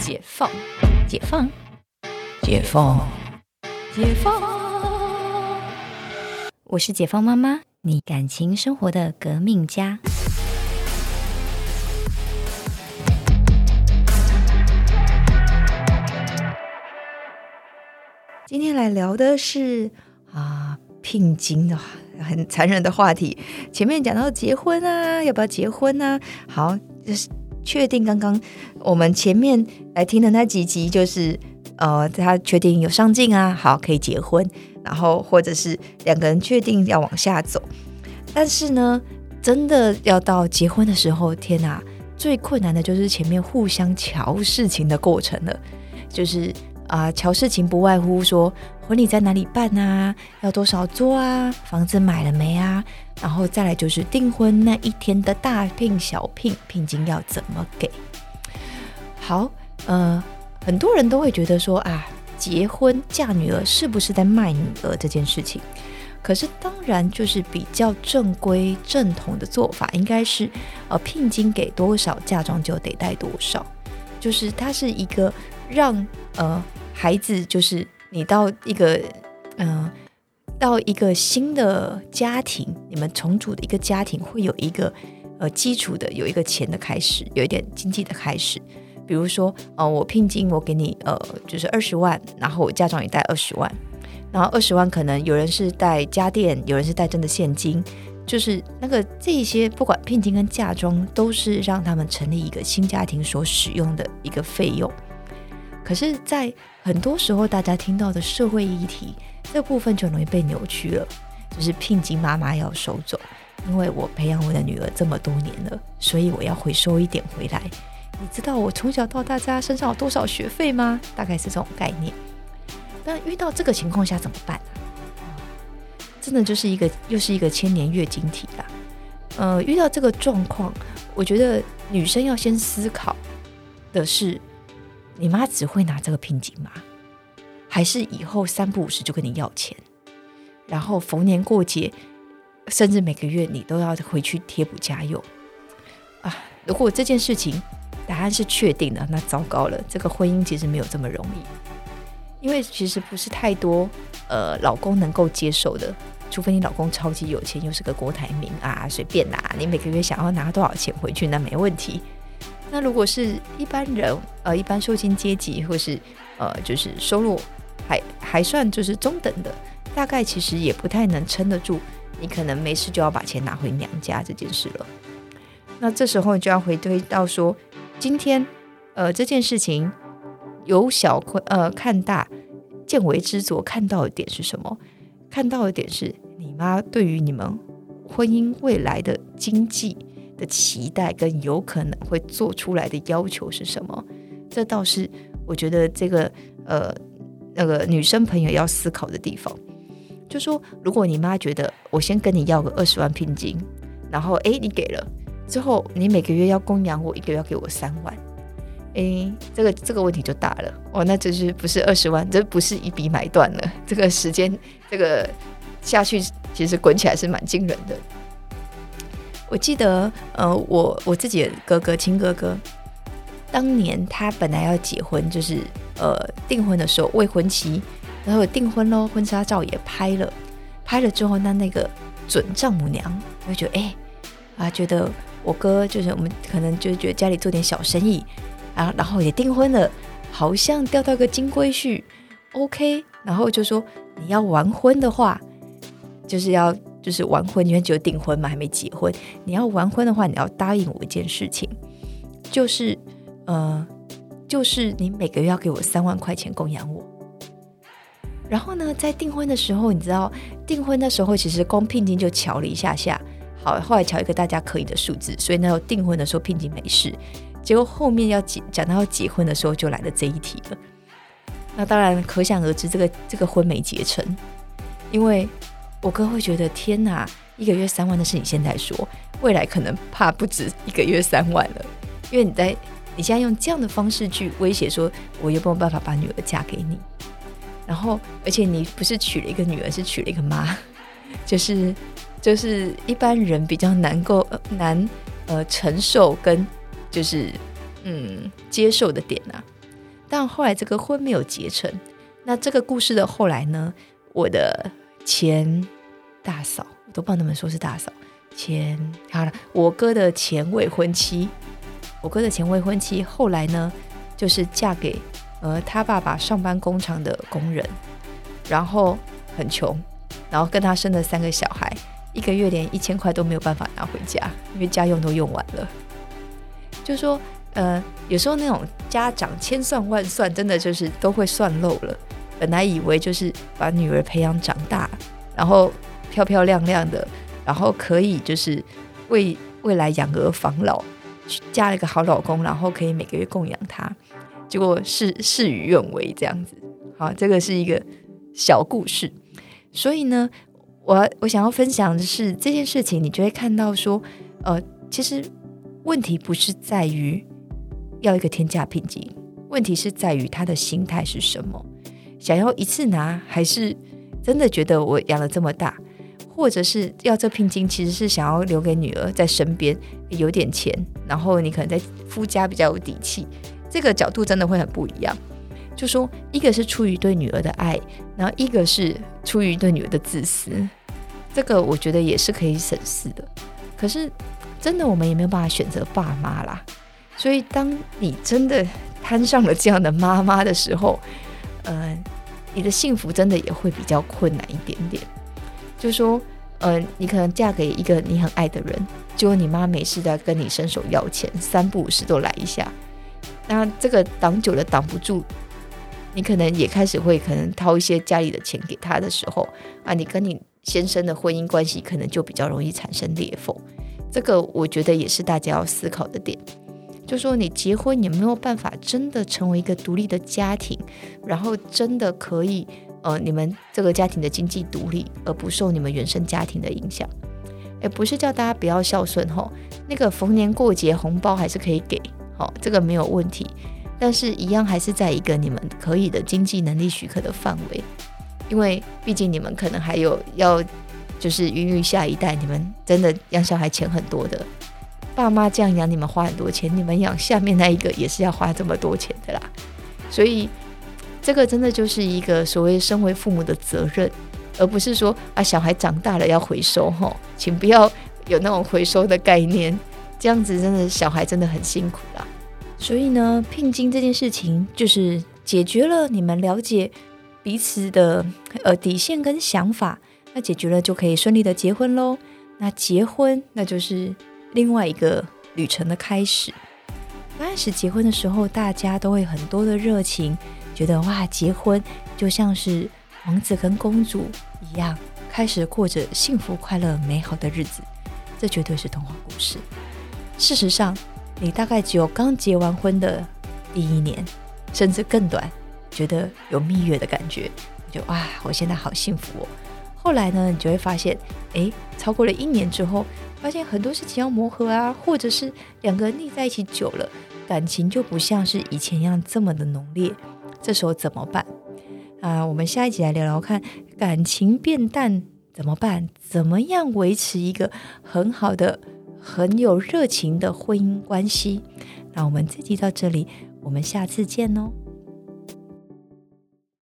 解放，解放，解放，解放。我是解放妈妈，你感情生活的革命家。今天来聊的是啊，聘金的很残忍的话题。前面讲到结婚啊，要不要结婚啊？好，就是确定刚刚我们前面来听的那几集，就是呃，他确定有上进啊，好，可以结婚。然后或者是两个人确定要往下走，但是呢，真的要到结婚的时候，天哪，最困难的就是前面互相瞧事情的过程了，就是啊，瞧事情不外乎说婚礼在哪里办啊，要多少桌啊，房子买了没啊？然后再来就是订婚那一天的大聘小聘，聘金要怎么给？好，呃，很多人都会觉得说啊，结婚嫁女儿是不是在卖女儿这件事情？可是当然就是比较正规正统的做法，应该是呃聘金给多少，嫁妆就得带多少，就是它是一个让呃孩子就是你到一个嗯。到一个新的家庭，你们重组的一个家庭会有一个呃基础的，有一个钱的开始，有一点经济的开始。比如说，呃，我聘金我给你呃就是二十万，然后我嫁妆也带二十万，然后二十万可能有人是带家电，有人是带真的现金，就是那个这些不管聘金跟嫁妆都是让他们成立一个新家庭所使用的一个费用。可是，在很多时候大家听到的社会议题。这部分就容易被扭曲了，就是聘金妈妈要收走，因为我培养我的女儿这么多年了，所以我要回收一点回来。你知道我从小到大家身上有多少学费吗？大概是这种概念。但遇到这个情况下怎么办？真的就是一个又是一个千年月经体啦。呃，遇到这个状况，我觉得女生要先思考的是：你妈只会拿这个聘金吗？还是以后三不五时就跟你要钱，然后逢年过节，甚至每个月你都要回去贴补家用啊！如果这件事情答案是确定的，那糟糕了，这个婚姻其实没有这么容易，因为其实不是太多呃老公能够接受的，除非你老公超级有钱，又是个郭台铭啊，随便拿，你每个月想要拿多少钱回去那没问题。那如果是一般人，呃，一般受薪阶级或是呃，就是收入。还还算就是中等的，大概其实也不太能撑得住。你可能没事就要把钱拿回娘家这件事了。那这时候就要回推到说，今天呃这件事情由小呃看大，见微知著，看到的点是什么？看到的点是你妈对于你们婚姻未来的经济的期待，跟有可能会做出来的要求是什么？这倒是我觉得这个呃。那个女生朋友要思考的地方，就说如果你妈觉得我先跟你要个二十万聘金，然后哎你给了之后，你每个月要供养我，一个月要给我三万，哎这个这个问题就大了哦，那这是不是二十万？这不是一笔买断了？这个时间这个下去，其实滚起来是蛮惊人的。我记得呃，我我自己的哥哥亲哥哥，当年他本来要结婚，就是。呃，订婚的时候未婚妻，然后订婚喽，婚纱照也拍了，拍了之后，那那个准丈母娘就觉得，哎，啊，觉得我哥就是我们可能就是觉得家里做点小生意，啊，然后也订婚了，好像钓到个金龟婿，OK，然后就说你要完婚的话，就是要就是完婚，因为只有订婚嘛，还没结婚，你要完婚的话，你要答应我一件事情，就是呃。就是你每个月要给我三万块钱供养我，然后呢，在订婚的时候，你知道订婚的时候其实光聘金就瞧了一下下，好，后来瞧一个大家可以的数字，所以呢，订婚的时候聘金没事，结果后面要结讲到要结婚的时候就来了这一题了，那当然可想而知，这个这个婚没结成，因为我哥会觉得天哪，一个月三万的是你现在说，未来可能怕不止一个月三万了，因为你在。你现在用这样的方式去威胁说，我又没有办法把女儿嫁给你，然后而且你不是娶了一个女儿，是娶了一个妈，就是就是一般人比较难够难呃承受跟就是嗯接受的点啊。但后来这个婚没有结成。那这个故事的后来呢？我的前大嫂，我都不知道能不能说是大嫂。前好了，我哥的前未婚妻，我哥的前未婚妻后来呢，就是嫁给呃他爸爸上班工厂的工人，然后很穷，然后跟他生了三个小孩，一个月连一千块都没有办法拿回家，因为家用都用完了。就说呃，有时候那种家长千算万算，真的就是都会算漏了。本来以为就是把女儿培养长大，然后漂漂亮亮的。然后可以就是为未来养儿防老，嫁了一个好老公，然后可以每个月供养他。结果事事与愿违，这样子。好，这个是一个小故事。所以呢，我我想要分享的是这件事情，你就会看到说，呃，其实问题不是在于要一个天价聘金，问题是在于他的心态是什么，想要一次拿，还是真的觉得我养了这么大。或者是要这聘金，其实是想要留给女儿在身边有点钱，然后你可能在夫家比较有底气，这个角度真的会很不一样。就说一个是出于对女儿的爱，然后一个是出于对女儿的自私，这个我觉得也是可以审视的。可是真的我们也没有办法选择爸妈啦，所以当你真的摊上了这样的妈妈的时候，呃，你的幸福真的也会比较困难一点点。就说，呃，你可能嫁给一个你很爱的人，结果你妈没事在跟你伸手要钱，三不五时都来一下，那这个挡久了挡不住，你可能也开始会可能掏一些家里的钱给他的时候，啊，你跟你先生的婚姻关系可能就比较容易产生裂缝，这个我觉得也是大家要思考的点。就说你结婚，你没有办法真的成为一个独立的家庭，然后真的可以。呃，你们这个家庭的经济独立，而不受你们原生家庭的影响，也不是叫大家不要孝顺吼，那个逢年过节红包还是可以给，好，这个没有问题，但是一样还是在一个你们可以的经济能力许可的范围，因为毕竟你们可能还有要就是孕育下一代，你们真的养小孩钱很多的，爸妈这样养你们花很多钱，你们养下面那一个也是要花这么多钱的啦，所以。这个真的就是一个所谓身为父母的责任，而不是说啊小孩长大了要回收哈，请不要有那种回收的概念，这样子真的小孩真的很辛苦啦。所以呢，聘金这件事情就是解决了你们了解彼此的呃底线跟想法，那解决了就可以顺利的结婚喽。那结婚那就是另外一个旅程的开始。刚开始结婚的时候，大家都会很多的热情。觉得哇，结婚就像是王子跟公主一样，开始过着幸福、快乐、美好的日子。这绝对是童话故事。事实上，你大概只有刚结完婚的第一年，甚至更短，觉得有蜜月的感觉，就哇，我现在好幸福哦。后来呢，你就会发现，哎，超过了一年之后，发现很多事情要磨合啊，或者是两个人腻在一起久了，感情就不像是以前一样这么的浓烈。这时候怎么办啊？我们下一集来聊聊看，感情变淡怎么办？怎么样维持一个很好的、很有热情的婚姻关系？那我们这集到这里，我们下次见哦。